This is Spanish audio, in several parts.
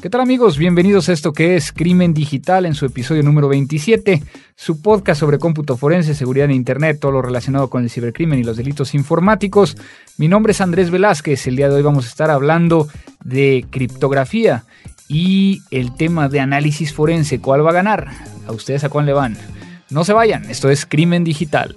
¿Qué tal amigos? Bienvenidos a esto que es Crimen Digital en su episodio número 27, su podcast sobre cómputo forense, seguridad en Internet, todo lo relacionado con el cibercrimen y los delitos informáticos. Mi nombre es Andrés Velázquez, el día de hoy vamos a estar hablando de criptografía y el tema de análisis forense. ¿Cuál va a ganar? ¿A ustedes a cuál le van? No se vayan, esto es Crimen Digital.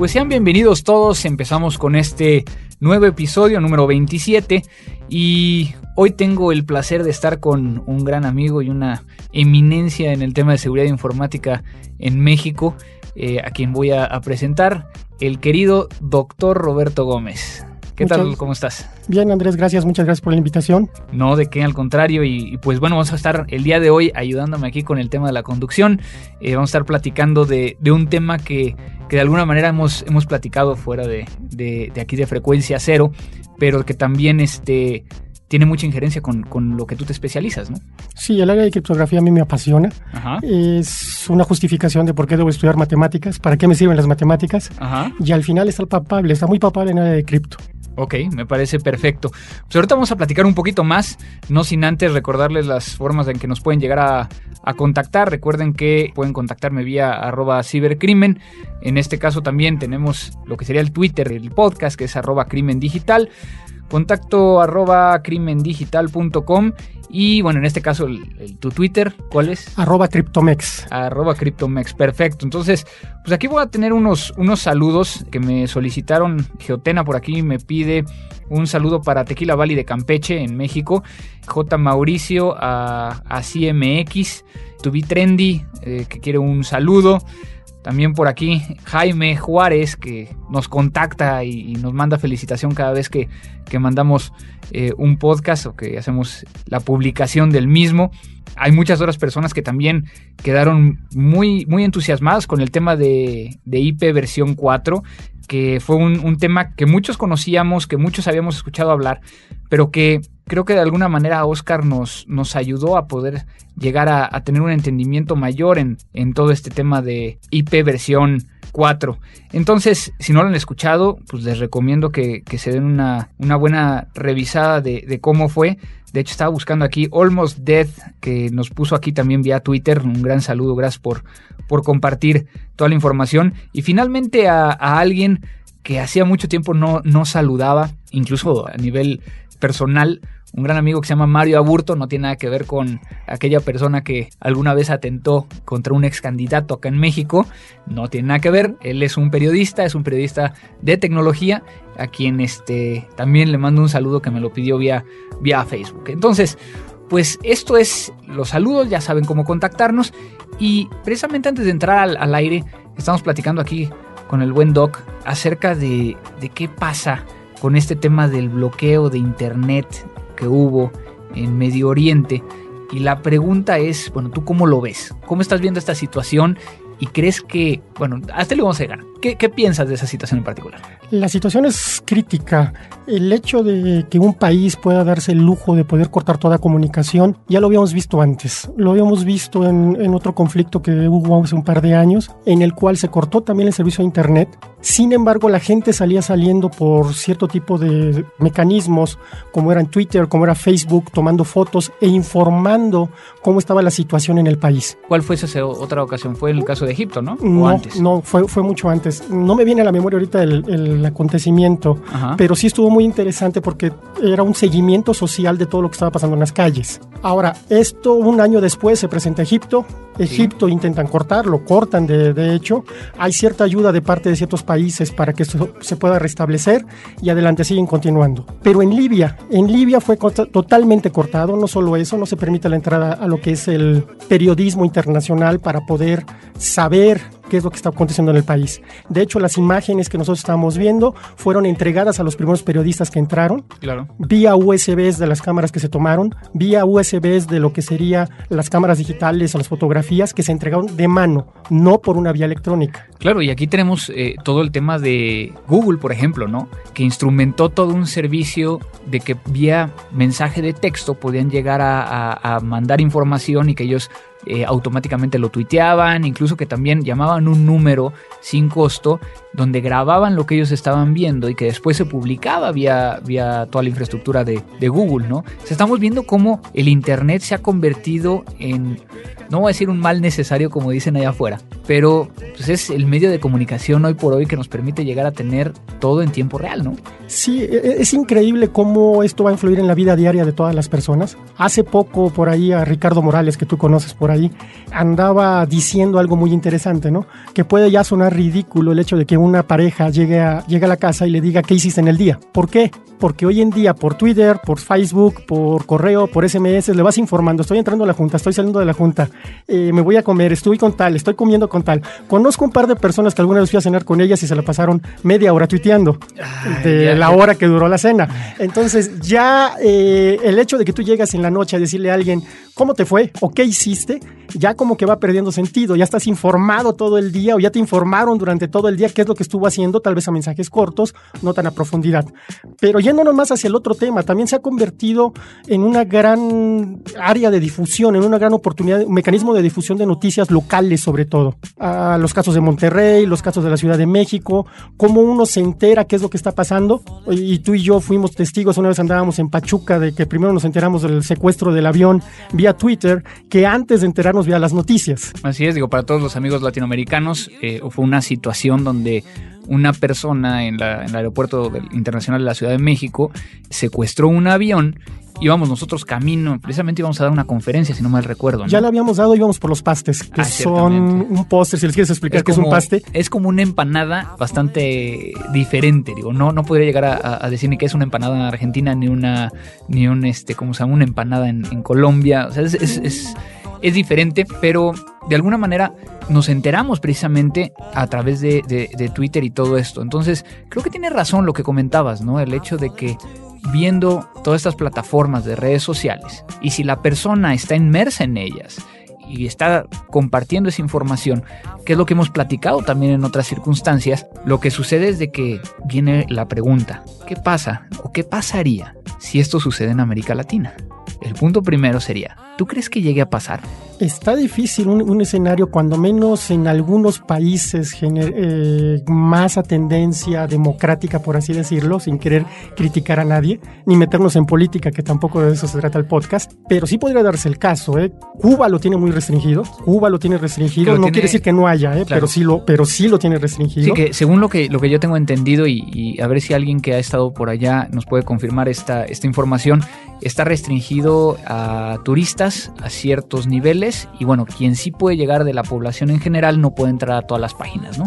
Pues sean bienvenidos todos, empezamos con este nuevo episodio número 27 y hoy tengo el placer de estar con un gran amigo y una eminencia en el tema de seguridad informática en México, eh, a quien voy a, a presentar, el querido doctor Roberto Gómez. ¿Qué tal? ¿Cómo estás? Bien, Andrés, gracias, muchas gracias por la invitación. No, de qué, al contrario. Y, y, pues bueno, vamos a estar el día de hoy ayudándome aquí con el tema de la conducción. Eh, vamos a estar platicando de, de un tema que, que, de alguna manera hemos, hemos platicado fuera de, de, de, aquí de frecuencia cero, pero que también este, tiene mucha injerencia con, con, lo que tú te especializas, ¿no? Sí, el área de criptografía a mí me apasiona. Ajá. Es una justificación de por qué debo estudiar matemáticas, para qué me sirven las matemáticas. Ajá. Y al final está el papable, está muy papable en el área de cripto. Ok, me parece perfecto. Pues ahorita vamos a platicar un poquito más, no sin antes recordarles las formas en que nos pueden llegar a, contactar. Recuerden que pueden contactarme vía arroba cibercrimen. En este caso también tenemos lo que sería el Twitter del podcast, que es arroba crimen digital contacto arroba crimendigital.com y bueno, en este caso el, el, tu Twitter, ¿cuál es? Arroba Cryptomex. Arroba Cryptomex, perfecto. Entonces, pues aquí voy a tener unos, unos saludos que me solicitaron. Geotena por aquí me pide un saludo para Tequila Valley de Campeche en México. J. Mauricio a, a CMX. Tubi Trendy eh, que quiere un saludo. También por aquí Jaime Juárez que nos contacta y, nos manda felicitación cada vez que, que mandamos eh, un podcast o que hacemos la publicación del mismo. Hay muchas otras personas que también quedaron muy, muy entusiasmadas con el tema de, de IP versión 4, que fue un, un tema que muchos conocíamos, que muchos habíamos escuchado hablar, pero que creo que de alguna manera Oscar nos, nos ayudó a poder llegar a, tener un entendimiento mayor en, en, todo este tema de IP versión 4. Entonces, si no lo han escuchado, pues les recomiendo que, que se den una, una buena revisada de, de, cómo fue. De hecho, estaba buscando aquí Almost Death, que nos puso aquí también vía Twitter. Un gran saludo, gracias por, por compartir toda la información. Y finalmente a, a alguien que hacía mucho tiempo no, no saludaba, incluso a nivel personal, un gran amigo que se llama Mario Aburto, no tiene nada que ver con aquella persona que alguna vez atentó contra un ex candidato acá en México, no tiene nada que ver, él es un periodista, es un periodista de tecnología, a quien este, también le mando un saludo que me lo pidió vía, vía Facebook. Entonces, pues esto es los saludos, ya saben cómo contactarnos y precisamente antes de entrar al, al aire, estamos platicando aquí con el buen Doc acerca de, de qué pasa con este tema del bloqueo de Internet que hubo en Medio Oriente. Y la pregunta es, bueno, ¿tú cómo lo ves? ¿Cómo estás viendo esta situación? ¿Y crees que, bueno, hasta le vamos a llegar? ¿Qué, ¿Qué, piensas de esa situación en particular? La situación es crítica. El hecho de que un país pueda darse el lujo de poder cortar toda comunicación, ya lo habíamos visto antes. Lo habíamos visto en, en otro conflicto que hubo hace un par de años, en el cual se cortó también el servicio de Internet. Sin embargo, la gente salía saliendo por cierto tipo de mecanismos, como era en Twitter, como era Facebook, tomando fotos e informando cómo estaba la situación en el país. ¿Cuál fue esa otra ocasión? ¿Fue el caso de Egipto, no? ¿O no, antes? no fue, fue mucho antes. No me viene a la memoria ahorita el, el acontecimiento, Ajá. pero sí estuvo muy interesante porque era un seguimiento social de todo lo que estaba pasando en las calles. Ahora, esto un año después se presenta a Egipto. Egipto intentan cortarlo, cortan de, de, hecho. Hay cierta ayuda de parte de ciertos países para que esto se pueda restablecer y adelante siguen continuando. Pero en Libia, en Libia fue totalmente cortado, no solo eso, no se permite la entrada a lo que es el periodismo internacional para poder saber qué es lo que está aconteciendo en el país. De hecho, las imágenes que nosotros estábamos viendo fueron entregadas a los primeros periodistas que entraron, claro. vía USBs de las cámaras que se tomaron, vía USBs de lo que sería las cámaras digitales o las fotografías que se entregaron de mano, no por una vía electrónica. Claro, y aquí tenemos eh, todo el tema de Google, por ejemplo, ¿no? Que instrumentó todo un servicio de que vía mensaje de texto podían llegar a mandar información y que ellos eh, automáticamente lo tuiteaban, incluso que también llamaban un número sin costo donde grababan lo que ellos estaban viendo y que después se publicaba vía, vía toda la infraestructura de, Google, ¿no? estamos viendo cómo el Internet se ha convertido en no voy a decir un mal necesario como dicen allá afuera, pero pues es el medio de comunicación hoy por hoy que nos permite llegar a tener todo en tiempo real, ¿no? Sí, e, e, es increíble cómo esto va a influir en la vida diaria de todas las personas. Hace poco por ahí a Ricardo Morales, que tú conoces por ahí, andaba diciendo algo muy interesante, ¿no? Que puede ya sonar ridículo el hecho de que una pareja llegue a, llegue a la casa y le diga qué hiciste en el día. ¿Por qué? Porque hoy en día por Twitter, por Facebook, por correo, por SMS, le vas informando, estoy entrando a la junta, estoy saliendo de la junta, eh, me voy a comer, estoy con tal, estoy comiendo con tal. Conozco un par de personas que alguna vez fui a cenar con ellas y se la pasaron media hora tuiteando de la hora que duró la cena. Entonces ya eh, el hecho de que tú llegas en la noche a decirle a alguien cómo te fue o qué hiciste, ya como que va perdiendo sentido, ya estás informado todo el día o ya te informaron durante todo el día qué es lo que estuvo haciendo, tal vez a mensajes cortos, no tan a profundidad. Pero yéndonos más hacia el otro tema, también se ha convertido en una gran área de difusión, en una gran oportunidad, un mecanismo de difusión de noticias locales sobre todo. a los casos de Monterrey, los casos de la Ciudad de México, cómo uno se entera qué es lo que está pasando. Y tú y yo fuimos testigos, una vez andábamos en Pachuca de que primero nos enteramos del secuestro del avión vía Twitter, que antes de enterarnos vía las noticias. Así es, digo, para todos los amigos latinoamericanos, eh, fue una situación donde una persona en, la, en el aeropuerto internacional de la Ciudad de México secuestró un avión íbamos nosotros camino, precisamente íbamos a dar una conferencia, si no mal recuerdo. Ya la habíamos dado, íbamos por los pastes, que ah, son un póster, si les quieres explicar qué es un paste. Es como una empanada bastante diferente, digo, no, no podría llegar a, decir ni que es una empanada en Argentina, ni una, ni un, este, ¿cómo se llama? Una empanada en, Colombia, o sea, es, es es diferente, pero de alguna manera nos enteramos precisamente a través de, Twitter y todo esto. Entonces, creo que tiene razón lo que comentabas, ¿no? El hecho de que viendo todas estas plataformas de redes sociales y si la persona está inmersa en ellas y está compartiendo esa información, que es lo que hemos platicado también en otras circunstancias, lo que sucede es de que viene la pregunta, ¿qué pasa o qué pasaría si esto sucede en América Latina? El punto primero sería, ¿tú crees que llegue a pasar? Está difícil un, escenario, cuando menos en algunos países eh, más a tendencia democrática, por así decirlo, sin querer criticar a nadie, ni meternos en política, que tampoco de eso se trata el podcast, pero sí podría darse el caso. ¿eh? Cuba lo tiene muy restringido, Cuba lo tiene restringido, no quiere decir que no haya, ¿eh? pero, sí lo, pero sí lo tiene restringido. Sí, que según lo que, lo que yo tengo entendido, y, a ver si alguien que ha estado por allá nos puede confirmar esta, esta información, está restringido a turistas a ciertos niveles y bueno, quien sí puede llegar de la población en general no puede entrar a todas las páginas, ¿no?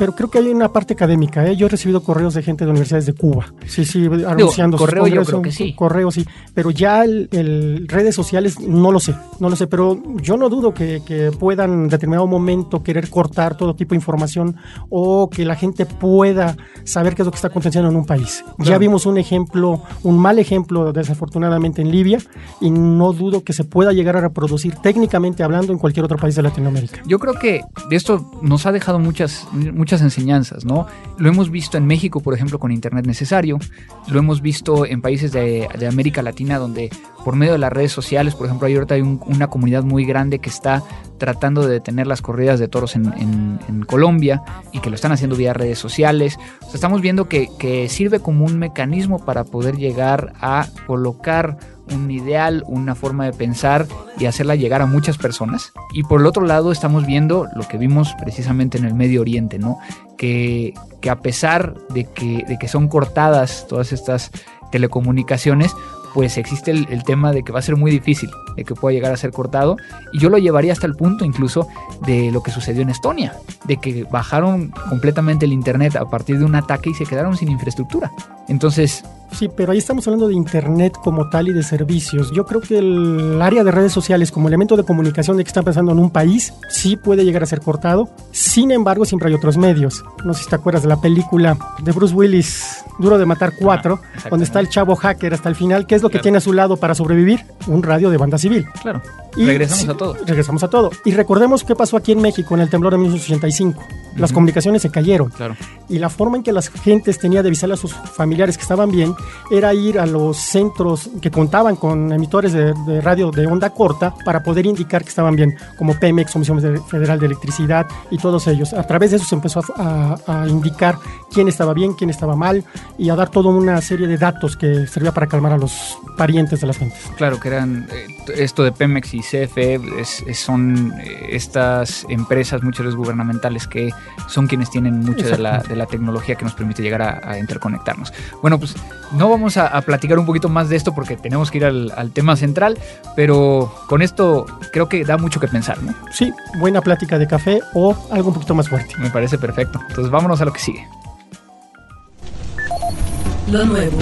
Pero creo que hay una parte académica. ¿eh? Yo he recibido correos de gente de universidades de Cuba. Sí, sí, anunciando correo, yo creo que sí. Correo, sí. Pero ya el, redes sociales no lo sé, no lo sé. Pero yo no dudo que, que, puedan en determinado momento querer cortar todo tipo de información o que la gente pueda saber qué es lo que está aconteciendo en un país. Ya vimos un ejemplo, un mal ejemplo desafortunadamente en Libia y no dudo que se pueda llegar a reproducir técnicamente hablando en cualquier otro país de Latinoamérica. Yo creo que de esto nos ha dejado muchas, muchas muchas enseñanzas, ¿no? Lo hemos visto en México, por ejemplo, con Internet Necesario, lo hemos visto en países de, América Latina donde por medio de las redes sociales, por ejemplo, ahorita hay una comunidad muy grande que está tratando de detener las corridas de toros en, Colombia y que lo están haciendo vía redes sociales. estamos viendo que sirve como un mecanismo para poder llegar a colocar un ideal, una forma de pensar y hacerla llegar a muchas personas. Y por el otro lado estamos viendo lo que vimos precisamente en el Medio Oriente, ¿no? Que, que a pesar de que, de que son cortadas todas estas telecomunicaciones, pues existe el, tema de que va a ser muy difícil de que pueda llegar a ser cortado. Y yo lo llevaría hasta el punto incluso de lo que sucedió en Estonia, de que bajaron completamente el Internet a partir de un ataque y se quedaron sin infraestructura. Entonces, Sí, pero ahí estamos hablando de Internet como tal y de servicios. Yo creo que el área de redes sociales como elemento de comunicación de que está pensando en un país sí puede llegar a ser cortado. Sin embargo, siempre hay otros medios. No sé si te acuerdas de la película de Bruce Willis, Duro de Matar 4, donde está el chavo hacker hasta el final. ¿Qué es lo que tiene a su lado para sobrevivir? Un radio de banda civil. Claro. Y regresamos a todo. Regresamos a todo. Y recordemos qué pasó aquí en México en el temblor de 1985. Las comunicaciones se cayeron. Claro. Y la forma en que las gentes tenían de avisarle a sus familiares que estaban bien era ir a los centros que contaban con emisores de, radio de onda corta para poder indicar que estaban bien, como Pemex, Comisión Federal de Electricidad y todos ellos. A través de eso se empezó a, indicar quién estaba bien, quién estaba mal y a dar toda una serie de datos que servía para calmar a los parientes de las gentes. Claro, que eran eh, esto de Pemex y CFE, son eh, estas empresas, muchas veces gubernamentales, que son quienes tienen mucha de la, de la, tecnología que nos permite llegar a, a interconectarnos. Bueno, pues no vamos vamos a, platicar un poquito más de esto porque tenemos que ir al, tema central, pero con esto creo que da mucho que pensar, ¿no? Sí, buena plática de café o algo un poquito más fuerte. Me parece perfecto. Entonces vámonos a lo que sigue. Lo nuevo.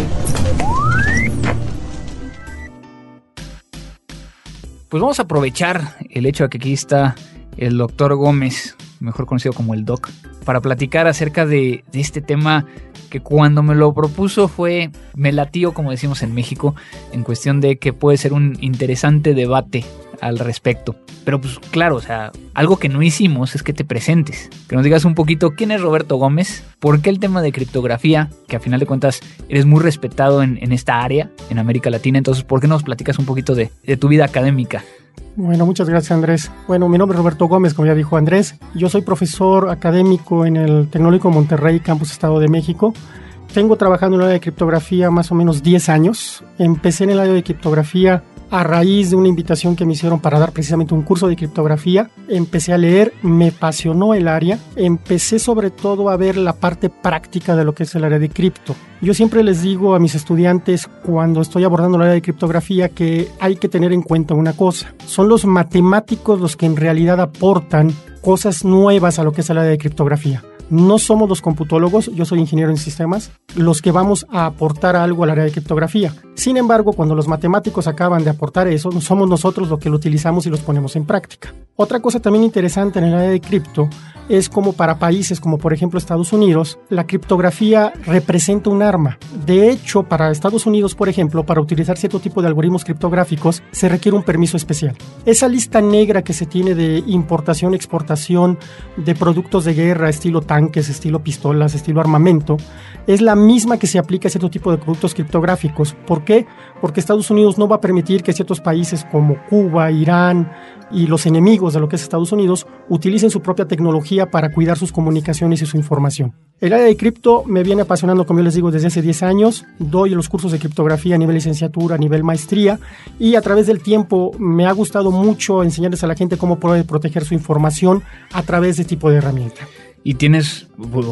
Pues vamos a aprovechar el hecho de que aquí está el doctor Gómez, mejor conocido como el Doc, para platicar acerca de, de este tema que cuando me lo propuso fue, me latió, como decimos en México, en cuestión de que puede ser un interesante debate al respecto. Pero pues claro, o sea, algo que no hicimos es que te presentes, que nos digas un poquito quién es Roberto Gómez, por qué el tema de criptografía, que a final de cuentas eres muy respetado en, esta área, en América Latina, entonces, ¿por qué nos platicas un poquito de, de tu vida académica? Bueno, muchas gracias Andrés. Bueno, mi nombre es Roberto Gómez, como ya dijo Andrés. Yo soy profesor académico en el Tecnológico Monterrey, Campus Estado de México. Tengo trabajando en el área de criptografía más o menos 10 años. Empecé en el área de criptografía a raíz de una invitación que me hicieron para dar precisamente un curso de criptografía. Empecé a leer, me apasionó el área. Empecé sobre todo a ver la parte práctica de lo que es el área de cripto. Yo siempre les digo a mis estudiantes cuando estoy abordando el área de criptografía que hay que tener en cuenta una cosa. Son los matemáticos los que en realidad aportan cosas nuevas a lo que es el área de criptografía no somos los computólogos, yo soy ingeniero en sistemas, los que vamos a aportar algo al área de criptografía. Sin embargo, cuando los matemáticos acaban de aportar eso, somos nosotros los que lo utilizamos y los ponemos en práctica. Otra cosa también interesante en el área de cripto es como para países como por ejemplo Estados Unidos, la criptografía representa un arma. De hecho, para Estados Unidos, por ejemplo, para utilizar cierto tipo de algoritmos criptográficos se requiere un permiso especial. Esa lista negra que se tiene de importación, exportación de productos de guerra, estilo tanques, estilo pistolas, estilo armamento, es la misma que se aplica a cierto tipo de productos criptográficos. ¿Por qué? Porque Estados Unidos no va a permitir que ciertos países como Cuba, Irán, y los enemigos de lo que es Estados Unidos utilicen su propia tecnología para cuidar sus comunicaciones y su información. El área de cripto me viene apasionando, como yo les digo, desde hace 10 años. Doy los cursos de criptografía a nivel licenciatura, a nivel maestría y a través del tiempo me ha gustado mucho enseñarles a la gente cómo puede proteger su información a través de este tipo de herramienta. Y tienes,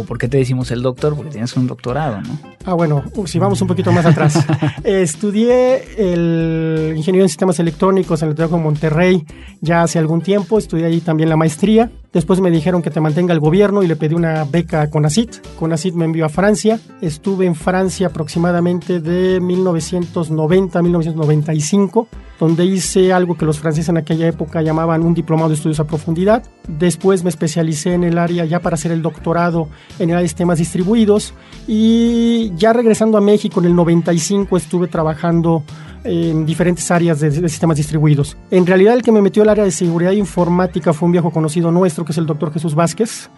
¿por qué te decimos el doctor? Porque tienes un doctorado, ¿no? Ah, bueno, si vamos un poquito más atrás. estudié el ingeniería en sistemas electrónicos en el Tecnológico de Monterrey ya hace algún tiempo. Estudié ahí también la maestría. Después me dijeron que te mantenga el gobierno y le pedí una beca a CONACIT. CONACIT me envió a Francia. Estuve en Francia aproximadamente de 1990 a 1995, donde hice algo que los franceses en aquella época llamaban un diplomado de estudios a profundidad. Después me especialicé en el área ya para hacer el doctorado en el área de sistemas distribuidos. Y ya regresando a México en el 95 estuve trabajando en diferentes áreas de, sistemas distribuidos. En realidad el que me metió al área de seguridad informática fue un viejo conocido nuestro, que es el doctor Jesús Vázquez,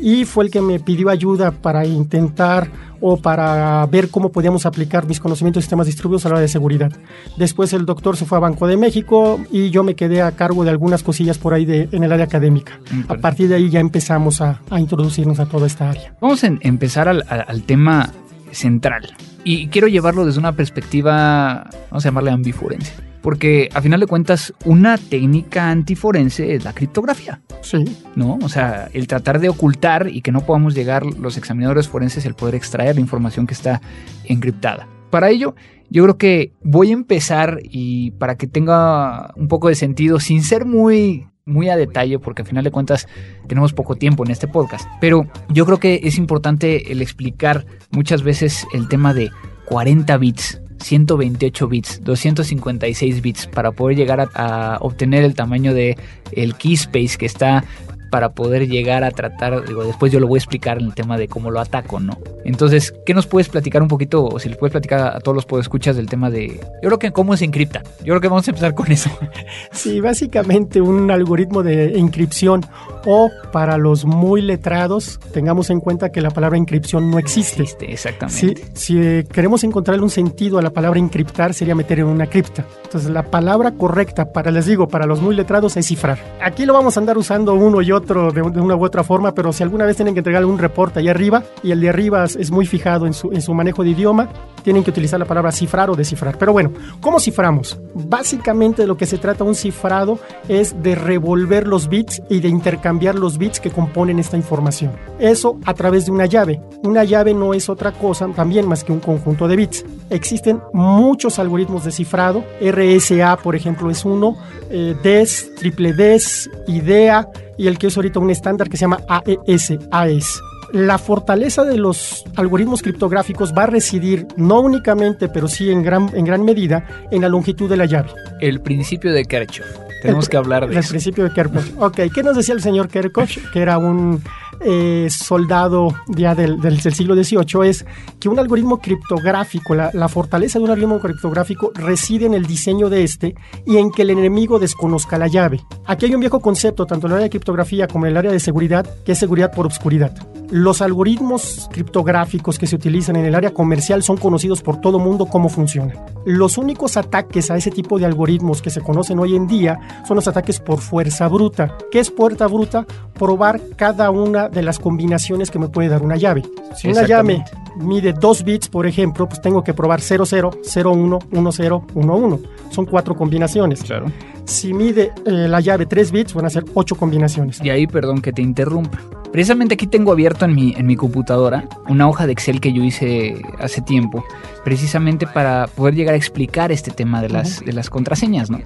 y fue el que me pidió ayuda para intentar o para ver cómo podíamos aplicar mis conocimientos de sistemas distribuidos a la área de seguridad. Después el doctor se fue a Banco de México y yo me quedé a cargo de algunas cosillas por ahí de, en el área académica. A partir de ahí ya empezamos a, introducirnos a toda esta área. Vamos a empezar al, al tema central. Y quiero llevarlo desde una perspectiva, vamos a llamarle ambiforense. Porque a final de cuentas, una técnica antiforense es la criptografía. Sí. ¿No? O sea, el tratar de ocultar y que no podamos llegar los examinadores forenses el poder extraer la información que está encriptada. Para ello, yo creo que voy a empezar y para que tenga un poco de sentido, sin ser muy muy a detalle porque al final de cuentas tenemos poco tiempo en este podcast. Pero yo creo que es importante el explicar muchas veces el tema de 40 bits 128 bits, 256 bits para poder llegar a, obtener el tamaño de el keyspace que está para poder llegar a tratar, digo, después yo lo voy a explicar en el tema de cómo lo ataco, ¿no? Entonces, ¿qué nos puedes platicar un poquito, o si les puedes platicar a todos los podescuchas del tema de, yo creo que cómo se encripta? Yo creo que vamos a empezar con eso. Sí, básicamente un algoritmo de encripción o para los muy letrados, tengamos en cuenta que la palabra encripción no existe. existe exactamente. Si, si queremos encontrarle un sentido a la palabra encriptar, sería meter en una cripta. Entonces, la palabra correcta para, les digo, para los muy letrados es cifrar. Aquí lo vamos a andar usando uno y de, una u otra forma, pero si alguna vez tienen que entregar un reporte allá arriba y el de arriba es muy fijado en su, en su manejo de idioma, tienen que utilizar la palabra cifrar o descifrar. Pero bueno, ¿cómo ciframos? Básicamente lo que se trata un cifrado es de revolver los bits y de intercambiar los bits que componen esta información. Eso a través de una llave. Una llave no es otra cosa también más que un conjunto de bits. Existen muchos algoritmos de cifrado. RSA, por ejemplo, es uno. Eh, DES, triple DES, IDEA y el que es ahorita un estándar que se llama AES, AES la fortaleza de los algoritmos criptográficos va a residir no únicamente, pero sí en gran, en gran medida, en la longitud de la llave. El principio de Kirchhoff. Tenemos que hablar de el principio de Kirchhoff. Ok, ¿qué nos decía el señor Kirchhoff? Que era un eh, soldado ya del, siglo XVIII es que un algoritmo criptográfico, la, la, fortaleza de un algoritmo criptográfico reside en el diseño de este y en que el enemigo desconozca la llave. Aquí hay un viejo concepto, tanto en el área de criptografía como en el área de seguridad, que es seguridad por obscuridad. Los algoritmos criptográficos que se utilizan en el área comercial son conocidos por todo mundo cómo funcionan. Los únicos ataques a ese tipo de algoritmos que se conocen hoy en día son los ataques por fuerza bruta. ¿Qué es fuerza bruta? Probar cada una de las combinaciones que me puede dar una llave. Si una llave mide 2 bits, por ejemplo, pues tengo que probar 00, 01, 10, 11. Son cuatro combinaciones. Claro. Si mide eh, la llave 3 bits, van a ser 8 combinaciones. Y ahí, perdón que te interrumpa. Precisamente aquí tengo abierto en mi, en mi computadora una hoja de Excel que yo hice hace tiempo, precisamente para poder llegar a explicar este tema de las, de las contraseñas, ¿no?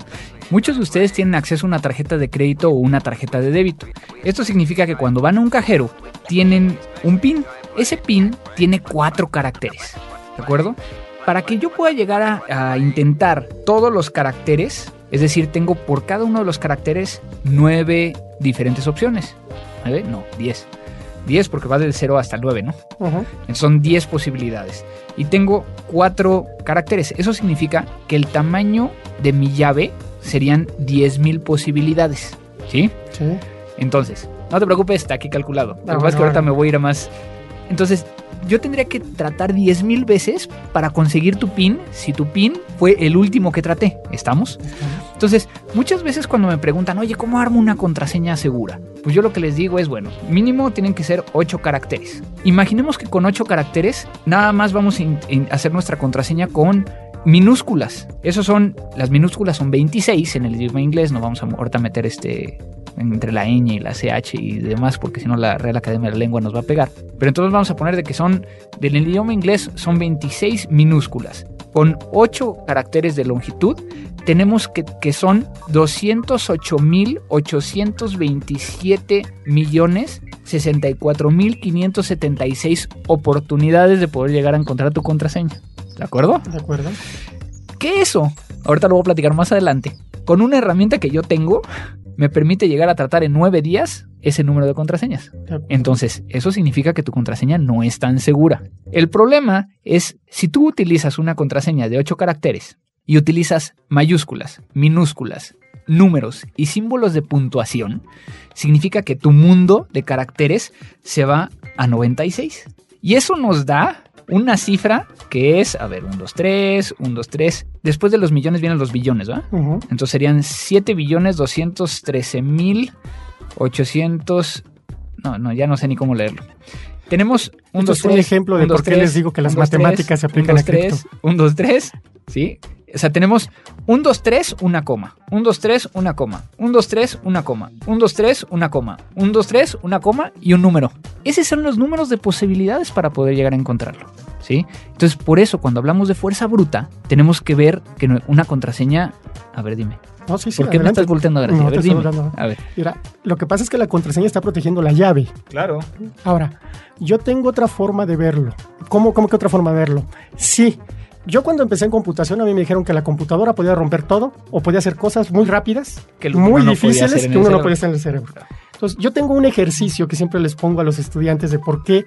Muchos de ustedes tienen acceso a una tarjeta de crédito o una tarjeta de débito. Esto significa que cuando van a un cajero tienen un PIN. Ese PIN tiene cuatro caracteres, ¿de acuerdo? Para que yo pueda llegar a, a intentar todos los caracteres, es decir, tengo por cada uno de los caracteres nueve diferentes opciones. ¿9? No, 10. 10 porque va del 0 hasta el 9, ¿no? Son 10 posibilidades. Y tengo 4 caracteres. Eso significa que el tamaño de mi llave serían 10.000 posibilidades. ¿Sí? Sí. Entonces, no te preocupes, está aquí calculado. Lo que pasa es que ahorita me voy a ir a más. Entonces, yo tendría que tratar 10.000 veces para conseguir tu pin si tu pin fue el último que traté. ¿Estamos? Entonces, muchas veces cuando me preguntan, oye, ¿cómo armo una contraseña segura? Pues yo lo que les digo es, bueno, mínimo tienen que ser 8 caracteres. Imaginemos que con 8 caracteres nada más vamos a hacer nuestra contraseña con minúsculas. Esos son, las minúsculas son 26 en el idioma inglés, no vamos a ahorita meter este entre la ñ y la ch y demás, porque si no la Real Academia de la Lengua nos va a pegar. Pero entonces vamos a poner de que son, del idioma inglés son 26 minúsculas. Con 8 caracteres de longitud, tenemos que, que son 208.827 millones 64.576 oportunidades de poder llegar a encontrar tu contraseña. ¿De acuerdo? De acuerdo. ¿Qué eso? Ahorita lo voy a platicar más adelante. Con una herramienta que yo tengo, me permite llegar a tratar en nueve días ese número de contraseñas. Entonces, eso significa que tu contraseña no es tan segura. El problema es si tú utilizas una contraseña de ocho caracteres y utilizas mayúsculas, minúsculas, números y símbolos de puntuación, significa que tu mundo de caracteres se va a 96. Y eso nos da una cifra que es, a ver, 1, 2, 3, 1, 2, 3. Después de los millones vienen los billones, ¿va? Entonces serían 7 billones 213 mil 800. No, no, ya no sé ni cómo leerlo. Tenemos un 2, 3. un ejemplo de por qué les digo que las matemáticas se aplican a cripto. 1, 2, 3, ¿sí? O sea, tenemos un 2, 3, una coma. Un 2, 3, una coma. Un 2, 3, una coma. Un 2, 3, una coma. Un 2, 3, una coma y un número. Esos son los números de posibilidades para poder llegar a encontrarlo. ¿Sí? Entonces, por eso, cuando hablamos de fuerza bruta, tenemos que ver que una contraseña. A ver, dime. No, sí, sí, ¿Por qué me estás volteando a ver? No, a ver, dime. A ver. Mira, lo que pasa es que la contraseña está protegiendo la llave. Claro. Ahora, yo tengo otra forma de verlo. ¿Cómo, cómo que otra forma de verlo? Sí. Yo cuando empecé en computación a mí me dijeron que la computadora podía romper todo o podía hacer cosas muy rápidas, que muy difíciles que uno no podía hacer en el cerebro. Yo tengo un ejercicio que siempre les pongo a los estudiantes de por qué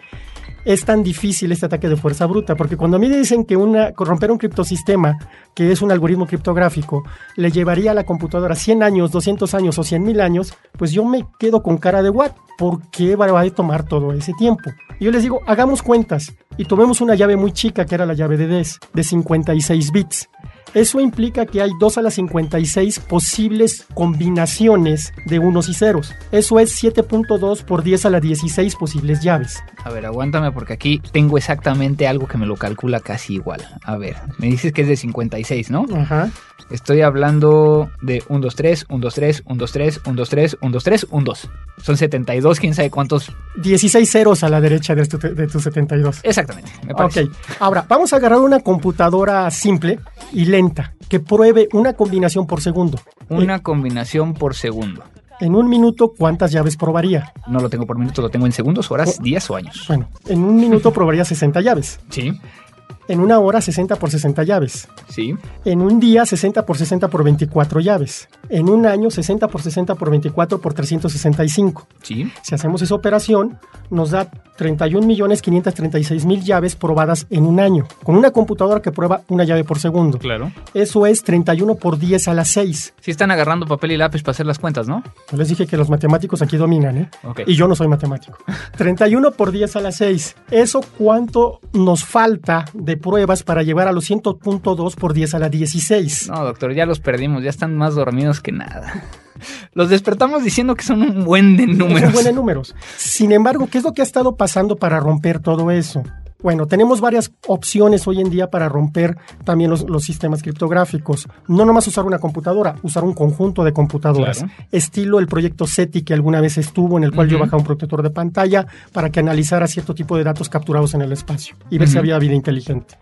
es tan difícil este ataque de fuerza bruta, porque cuando a mí dicen que romper un criptosistema, que es un algoritmo criptográfico, le llevaría a la computadora 100 años, 200 años o 100 mil años, pues yo me quedo con cara de what, ¿por qué va a tomar todo ese tiempo? Y yo les digo, hagamos cuentas y tomemos una llave muy chica que era la llave de DES, de 56 bits. Eso implica que hay 2 a las 56 posibles combinaciones de unos y ceros. Eso es 7.2 por 10 a la 16 posibles llaves. A ver, aguántame porque aquí tengo exactamente algo que me lo calcula casi igual. A ver, me dices que es de 56, ¿no? Ajá. Estoy hablando de 1, 2, 3, 1, 2, 3, 1, 2, 3, 1, 2, 3, 1, 2, 3, 1, 2. Son 72, quién sabe cuántos. 16 ceros a la derecha de tu, de tu 72. Exactamente, me parece. Ok, ahora vamos a agarrar una computadora simple y lenta que pruebe una combinación por segundo. Una combinación por segundo. En un minuto, ¿cuántas llaves probaría? No lo tengo por minuto, lo tengo en segundos, horas, días o años. Bueno, en un minuto probaría 60 llaves. Sí. En una hora 60 por 60 llaves. Sí. En un día 60 por 60 por 24 llaves. En un año 60 por 60 por 24 por 365. Sí. Si hacemos esa operación, nos da 31.536.000 llaves probadas en un año, con una computadora que prueba una llave por segundo. Claro. Eso es 31 por 10 a las 6. Sí están agarrando papel y lápiz para hacer las cuentas, ¿no? Yo les dije que los matemáticos aquí dominan, ¿eh? Ok. Y yo no soy matemático. 31 por 10 a las 6. ¿Eso cuánto nos falta de pruebas para llevar a los 100.2 por 10 a la 16? No, doctor, ya los perdimos, ya están más dormidos que nada. Los despertamos diciendo que son un buen de números. Son buen de números. Sin embargo, ¿qué es lo que ha estado pasando para romper todo eso? Bueno, tenemos varias opciones hoy en día para romper también los, los, sistemas criptográficos. No nomás usar una computadora, usar un conjunto de computadoras. Claro. Estilo el proyecto SETI que alguna vez estuvo, en el cual yo bajaba un protector de pantalla para que analizara cierto tipo de datos capturados en el espacio y ver si había vida inteligente.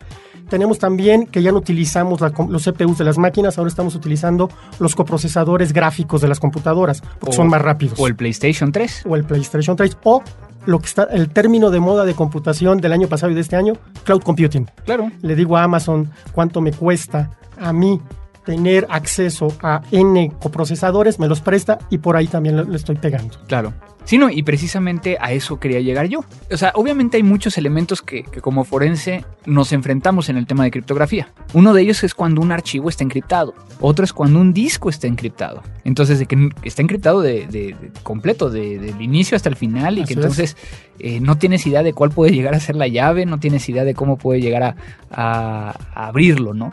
Tenemos también que ya no utilizamos la los CPUs de las máquinas, ahora estamos utilizando los coprocesadores gráficos de las computadoras, porque O- son más rápidos O el PlayStation 3. o el PlayStation 3 o lo que está el término de moda de computación del año pasado y de este año, cloud computing. Claro. Le digo a Amazon cuánto me cuesta a mí tener acceso a N coprocesadores, me los presta y por ahí también le, estoy pegando. Claro. Sí, no, y precisamente a eso quería llegar yo. O sea, obviamente hay muchos elementos que, que como forense nos enfrentamos en el tema de criptografía. Uno de ellos es cuando un archivo está encriptado. Otro es cuando un disco está encriptado. Entonces, de que está encriptado de, de- de completo, de- del inicio hasta el final, y Así que es. entonces eh, no tienes idea de cuál puede llegar a ser la llave, no tienes idea de cómo puede llegar a, a- a abrirlo, ¿no?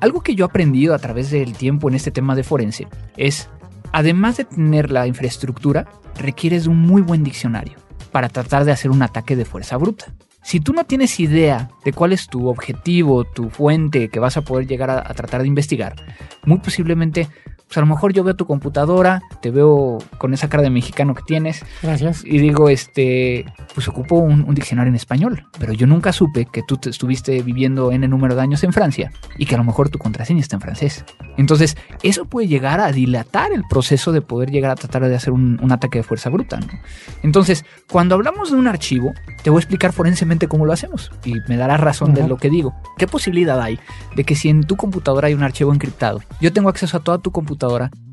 Algo que yo he aprendido a través del tiempo en este tema de forense es, además de tener la infraestructura, requieres un muy buen diccionario para tratar de hacer un ataque de fuerza bruta. Si tú no tienes idea de cuál es tu objetivo, tu fuente que vas a poder llegar a, a tratar de investigar, muy posiblemente, pues a lo mejor yo veo tu computadora, te veo con esa cara de mexicano que tienes, Gracias. y digo, este, pues ocupo un, un diccionario en español, pero yo nunca supe que tú te estuviste viviendo en el número de años en Francia y que a lo mejor tu contraseña está en francés. Entonces, eso puede llegar a dilatar el proceso de poder llegar a tratar de hacer un, un ataque de fuerza bruta. ¿no? Entonces, cuando hablamos de un archivo, te voy a explicar forensemente cómo lo hacemos y me darás razón de lo que digo. ¿Qué posibilidad hay de que si en tu computadora hay un archivo encriptado, yo tengo acceso a toda tu computadora,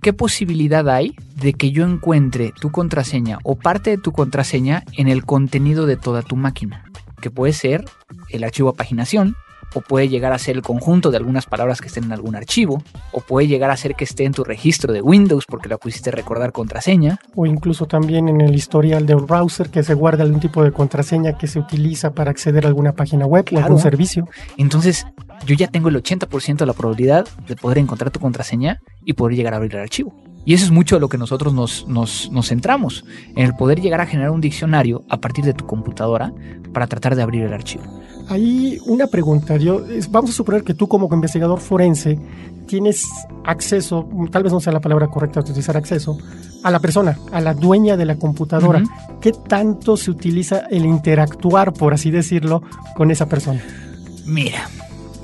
¿qué posibilidad hay de que yo encuentre tu contraseña o parte de tu contraseña en el contenido de toda tu máquina? Que puede ser el archivo a paginación, o puede llegar a ser el conjunto de algunas palabras que estén en algún archivo, o puede llegar a ser que esté en tu registro de Windows porque la pusiste recordar contraseña. O incluso también en el historial del browser que se guarda algún tipo de contraseña que se utiliza para acceder a alguna página web o algún servicio. Entonces, yo ya tengo el 80% de la probabilidad de poder encontrar tu contraseña y poder llegar a abrir el archivo. Y eso es mucho de lo que nosotros nos, nos, nos centramos, en el poder llegar a generar un diccionario a partir de tu computadora para tratar de abrir el archivo. Ahí una pregunta. Yo, vamos a suponer que tú como investigador forense tienes acceso, tal vez no sea la palabra correcta utilizar acceso, a la persona, a la dueña de la computadora. ¿Qué tanto se utiliza el interactuar, por así decirlo, con esa persona? Mira,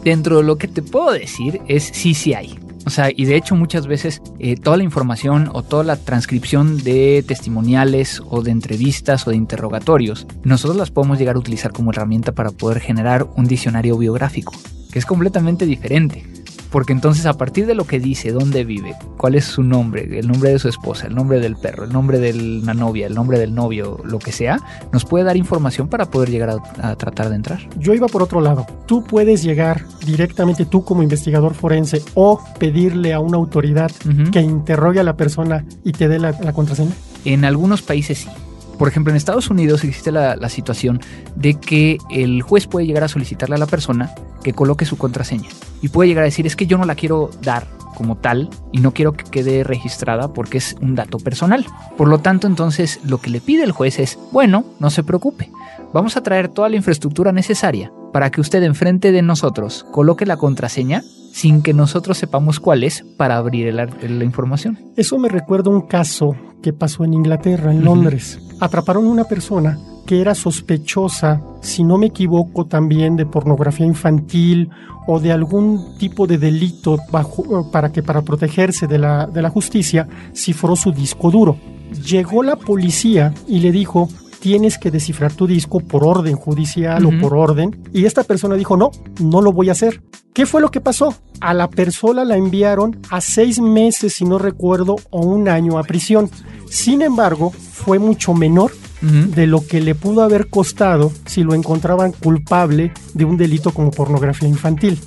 dentro de lo que te puedo decir es sí, sí hay. O sea, y de hecho muchas veces eh, toda la información o toda la transcripción de testimoniales o de entrevistas o de interrogatorios, nosotros las podemos llegar a utilizar como herramienta para poder generar un diccionario biográfico, que es completamente diferente porque entonces a partir de lo que dice, dónde vive, cuál es su nombre, el nombre de su esposa, el nombre del perro, el nombre de la novia, el nombre del novio, lo que sea, nos puede dar información para poder llegar a, tratar de entrar. Yo iba por otro lado. Tú puedes llegar directamente tú como investigador forense o pedirle a una autoridad que interrogue a la persona y te dé la contraseña. En algunos países sí. Por ejemplo, en Estados Unidos existe la, situación de que el juez puede llegar a solicitarle a la persona que coloque su contraseña y puede llegar a decir es que yo no la quiero dar como tal y no quiero que quede registrada porque es un dato personal. Por lo tanto, entonces lo que le pide el juez es, bueno, no se preocupe, vamos a traer toda la infraestructura necesaria para que usted enfrente de nosotros coloque la contraseña sin que nosotros sepamos cuál es para abrir la información. Eso me recuerda un caso que pasó en Inglaterra, en Londres. Atraparon a una persona que era sospechosa, si no me equivoco, también de pornografía infantil o de algún tipo de delito bajo, para que para protegerse de la, de la justicia cifró su disco duro. Llegó la policía y le dijo, tienes que descifrar tu disco por orden judicial o por orden. Y esta persona dijo, no, no lo voy a hacer. ¿Qué fue lo que pasó? A la persona la enviaron a seis meses, si no recuerdo, o un año a prisión. Sin embargo, fue mucho menor de lo que le pudo haber costado si lo encontraban culpable de un delito como pornografía infantil.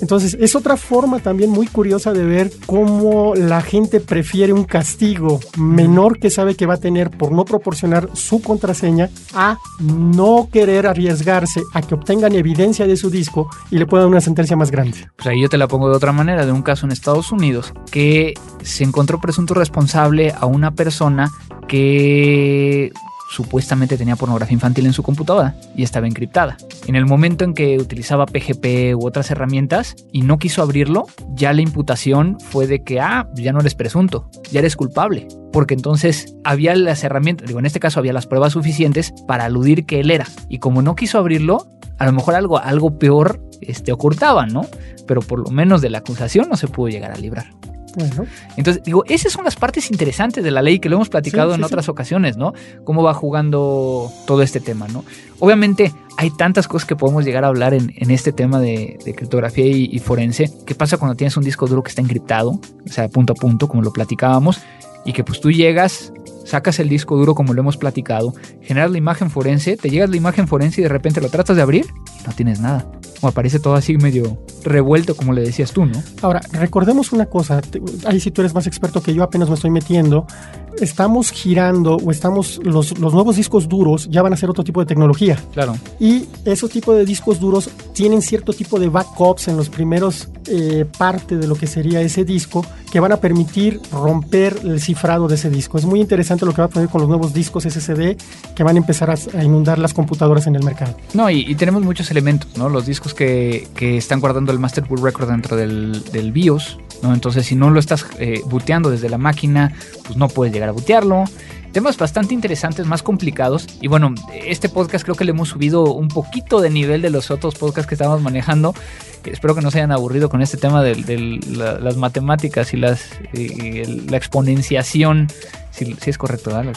Entonces, es otra forma también muy curiosa de ver cómo la gente prefiere un castigo menor que sabe que va a tener por no proporcionar su contraseña a no querer arriesgarse a que obtengan evidencia de su disco y le puedan una sentencia más grande. Pues ahí yo te la pongo de otra manera, de un caso en Estados Unidos que se encontró presunto responsable a una persona que supuestamente tenía pornografía infantil en su computadora y estaba encriptada. En el momento en que utilizaba PGP u otras herramientas y no quiso abrirlo, ya la imputación fue de que, ah, ya no eres presunto, ya eres culpable. Porque entonces había las herramientas, digo, en este caso había las pruebas suficientes para aludir que él era. Y como no quiso abrirlo, a lo mejor algo, algo peor este, ocultaba, ¿no? Pero por lo menos de la acusación no se pudo llegar a librar. Entonces, digo, esas son las partes interesantes de la ley que lo hemos platicado en otras ocasiones, ¿no? Cómo va jugando todo este tema, ¿no? Obviamente hay tantas cosas que podemos llegar a hablar en, este tema de, criptografía y, forense. ¿Qué pasa cuando tienes un disco duro que está encriptado? O sea, punto a punto, como lo platicábamos, y que pues tú llegas, sacas el disco duro como lo hemos platicado, generas la imagen forense, te llegas la imagen forense y de repente lo tratas de abrir y no tienes nada. O aparece todo así medio revuelto, como le decías tú, ¿no? Ahora, recordemos una cosa, ahí si tú eres más experto que yo, apenas me estoy metiendo, estamos girando o estamos, los, los nuevos discos duros ya van a ser otro tipo de tecnología. Claro. Y esos tipos de discos duros tienen cierto tipo de backups en los primeros eh, parte de lo que sería ese disco que van a permitir romper el cifrado de ese disco. Es muy interesante lo que va a poner con los nuevos discos SSD que van a empezar a, inundar las computadoras en el mercado. No, y, tenemos muchos elementos, ¿no? Los discos que, que están guardando el Master Boot Record dentro del, del BIOS, ¿no? Entonces, si no lo estás eh, booteando desde la máquina, pues no puedes llegar a bootearlo. Temas bastante interesantes, más complicados. Y bueno, este podcast creo que le hemos subido un poquito de nivel de los otros podcasts que estábamos manejando. Espero que no se hayan aburrido con este tema de, las matemáticas y las la exponenciación. Si, es correcto, ¿verdad?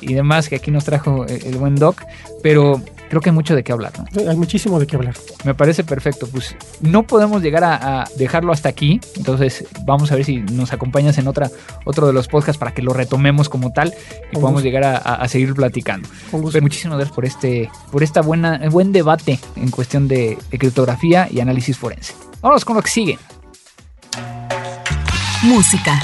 y demás que aquí nos trajo el buen Doc. Pero creo que hay mucho de qué hablar. ¿no? Hay muchísimo de qué hablar. Me parece perfecto. Pues no podemos llegar a, dejarlo hasta aquí. Entonces vamos a ver si nos acompañas en otra, otro de los podcasts para que lo retomemos como tal y podamos llegar a, seguir platicando. Pues, muchísimas gracias por este, por esta buena, buen debate en cuestión de, de criptografía y análisis forense. Vamos con lo que sigue. Música.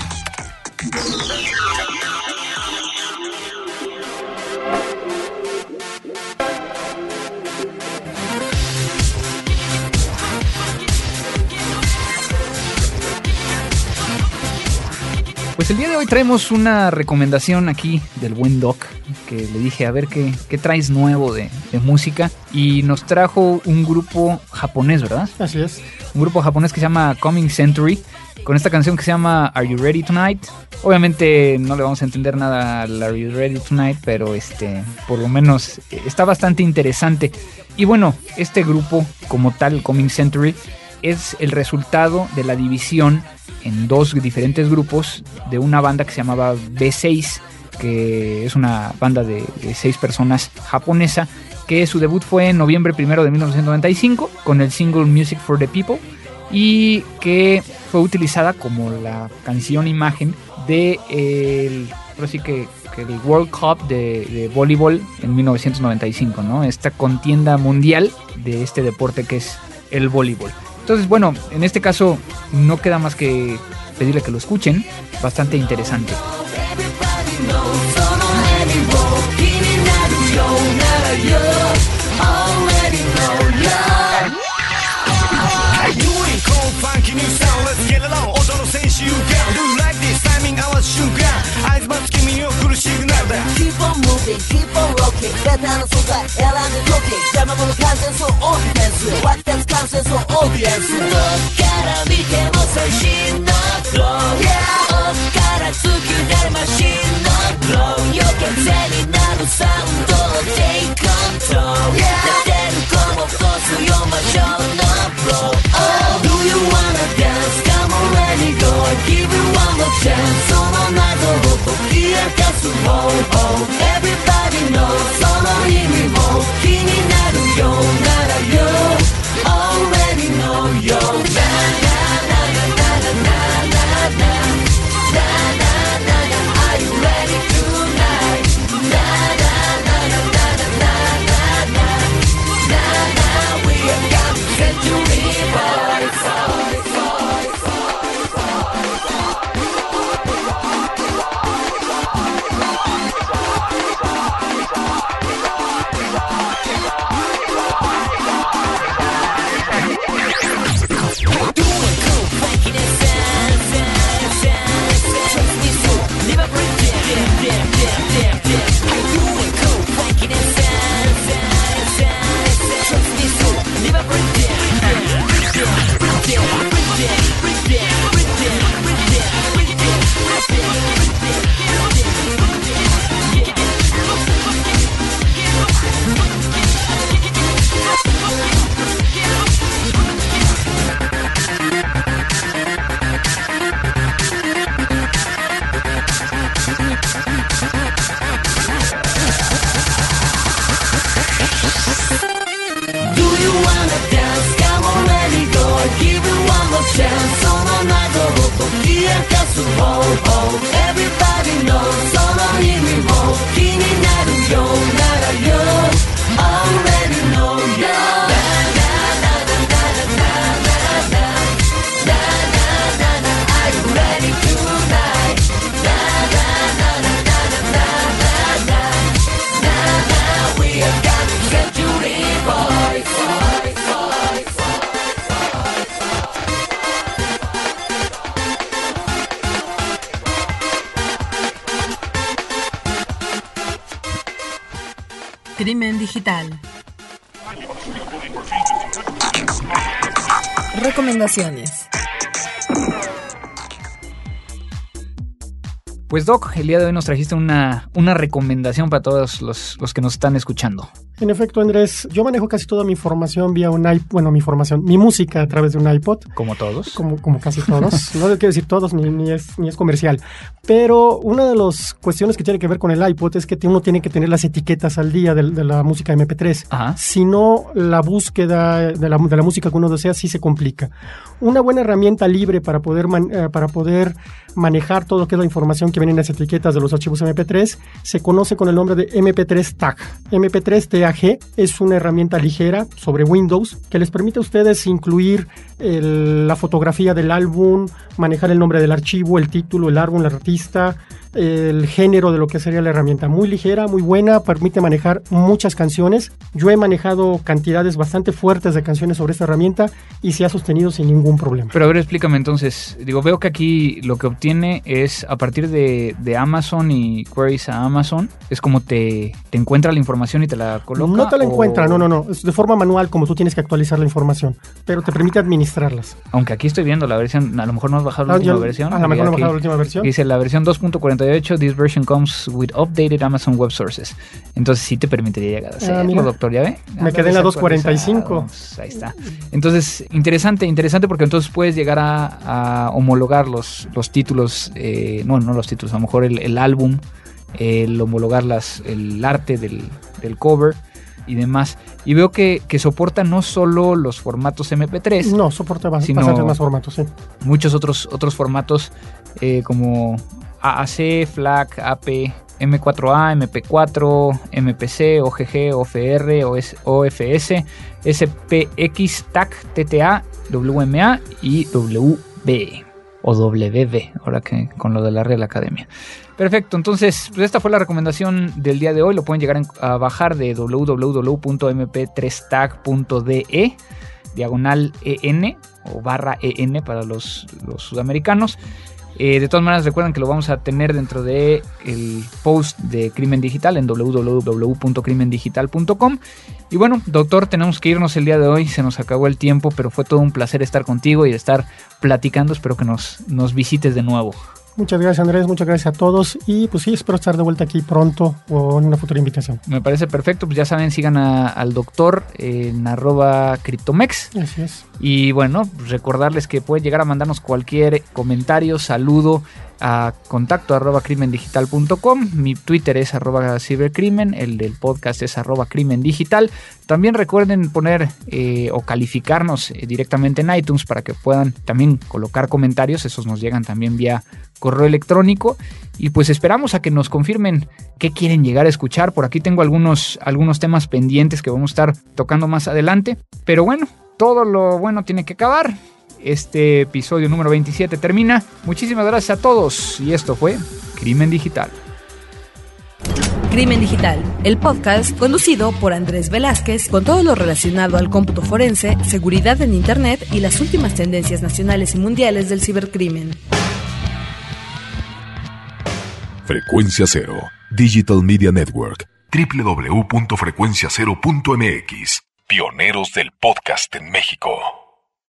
Pues el día de hoy traemos una recomendación aquí del buen Doc, que le dije a ver qué, qué traes nuevo de, de, música. Y nos trajo un grupo japonés, ¿verdad? Así es. Un grupo japonés que se llama Coming Century, con esta canción que se llama Are You Ready Tonight? Obviamente no le vamos a entender nada al Are You Ready Tonight, pero este, por lo menos está bastante interesante. Y bueno, este grupo como tal, Coming Century, es el resultado de la división en dos diferentes grupos de una banda que se llamaba B6, que es una banda de, seis personas japonesa, que su debut fue en noviembre primero de 1995 con el single Music for the People y que fue utilizada como la canción imagen de el, que, que el World Cup de, de, voleibol en 1995, ¿no? Esta contienda mundial de este deporte que es el voleibol. Entonces, bueno, en este caso no queda más que pedirle que lo escuchen, bastante interesante. on moving, keep on rocking ベタな素材選んでロッキン邪魔者完全そうオーディエンス湧き立つ完成そうオーディエンスどっから見ても最新のフロー、yeah、奥から突き出るマシンのグロー余計癖になるサウンドを Take control、yeah、出てる子もこすよ魔性のフロー、oh, Do you wanna dance? Give you one more chance その謎を解き明かす Oh, oh, everybody knows その意味も気になるような oh, oh. Recomendaciones. Pues Doc, el día de hoy nos trajiste una, una recomendación para todos los, los que nos están escuchando. En efecto, Andrés, yo manejo casi toda mi información vía un iPod, bueno, mi formación, mi música a través de un iPod. Como todos. Como, como casi todos. no quiero decir todos, ni, ni, es, ni es comercial. Pero una de las cuestiones que tiene que ver con el iPod es que uno tiene que tener las etiquetas al día de, de la música MP3. Ajá. Si no, la búsqueda de la, de la, música que uno desea sí se complica. Una buena herramienta libre para poder, man, eh, para poder manejar todo lo que es la información que viene en las etiquetas de los archivos MP3 se conoce con el nombre de MP3 Tag. MP3 TAG CAG. Es una herramienta ligera sobre Windows que les permite a ustedes incluir la fotografía del álbum, manejar el nombre del archivo, el título, el álbum, el artista, el género de lo que sería la herramienta. Muy ligera, muy buena, permite manejar muchas canciones. Yo he manejado cantidades bastante fuertes de canciones sobre esta herramienta y se ha sostenido sin ningún problema. Pero a ver, explícame entonces. Digo, veo que aquí lo que obtiene es a partir de, Amazon y queries a Amazon, es como te, te, encuentra la información y te la coloca. No te la encuentra, no, no, no. Es de forma manual como tú tienes que actualizar la información, pero te permite administrarlas. Aunque aquí estoy viendo la versión, a lo mejor no has bajado la ah, última versión. A lo mejor no he bajado la última versión. Dice la versión 2.48, this version comes with updated Amazon Web Sources. Entonces sí te permitiría llegar a ser, ah, doctor, ¿ya ve? Me quedé en la 2.45. Ahí está. Entonces, interesante, interesante porque entonces puedes llegar a, homologar los, los títulos, eh, no, no los títulos, a lo mejor el, álbum, el homologar las, el arte del, del cover y demás. Y veo que, que, soporta no solo los formatos MP3. No, soporta bastante más formatos, sí. Muchos otros, otros formatos eh, como AAC, FLAC, AP, M4A, MP4, MPC, OGG, OFR, OFS, SPX, TAC, TTA, WMA y WB o WB, ahora que con lo de la Real Academia. Perfecto, entonces pues esta fue la recomendación del día de hoy. Lo pueden llegar a bajar de www.mp3tag.de diagonal EN o barra EN para los, los sudamericanos. Eh, de todas maneras, recuerden que lo vamos a tener dentro de el post de Crimen Digital en www.crimendigital.com. Y bueno, doctor, tenemos que irnos el día de hoy. Se nos acabó el tiempo, pero fue todo un placer estar contigo y estar platicando. Espero que nos, nos visites de nuevo. Muchas gracias Andrés, muchas gracias a todos y pues sí, espero estar de vuelta aquí pronto o en una futura invitación. Me parece perfecto, pues ya saben, sigan al doctor en arroba criptomex. Así es. Y bueno, recordarles que pueden llegar a mandarnos cualquier comentario, saludo, a contacto arroba crimendigital.com. Mi Twitter es arroba cibercrimen, el del podcast es arroba crimen digital. También recuerden poner eh, o calificarnos eh, directamente en iTunes para que puedan también colocar comentarios. Esos nos llegan también vía correo electrónico. Y pues esperamos a que nos confirmen qué quieren llegar a escuchar. Por aquí tengo algunos, algunos temas pendientes que vamos a estar tocando más adelante. Pero bueno, todo lo bueno tiene que acabar este episodio número 27 termina. Muchísimas gracias a todos y esto fue Crimen Digital. Crimen Digital, el podcast conducido por Andrés Velázquez con todo lo relacionado al cómputo forense, seguridad en Internet y las últimas tendencias nacionales y mundiales del cibercrimen. Frecuencia Cero, Digital Media Network, www.frecuenciacero.mx, pioneros del podcast en México.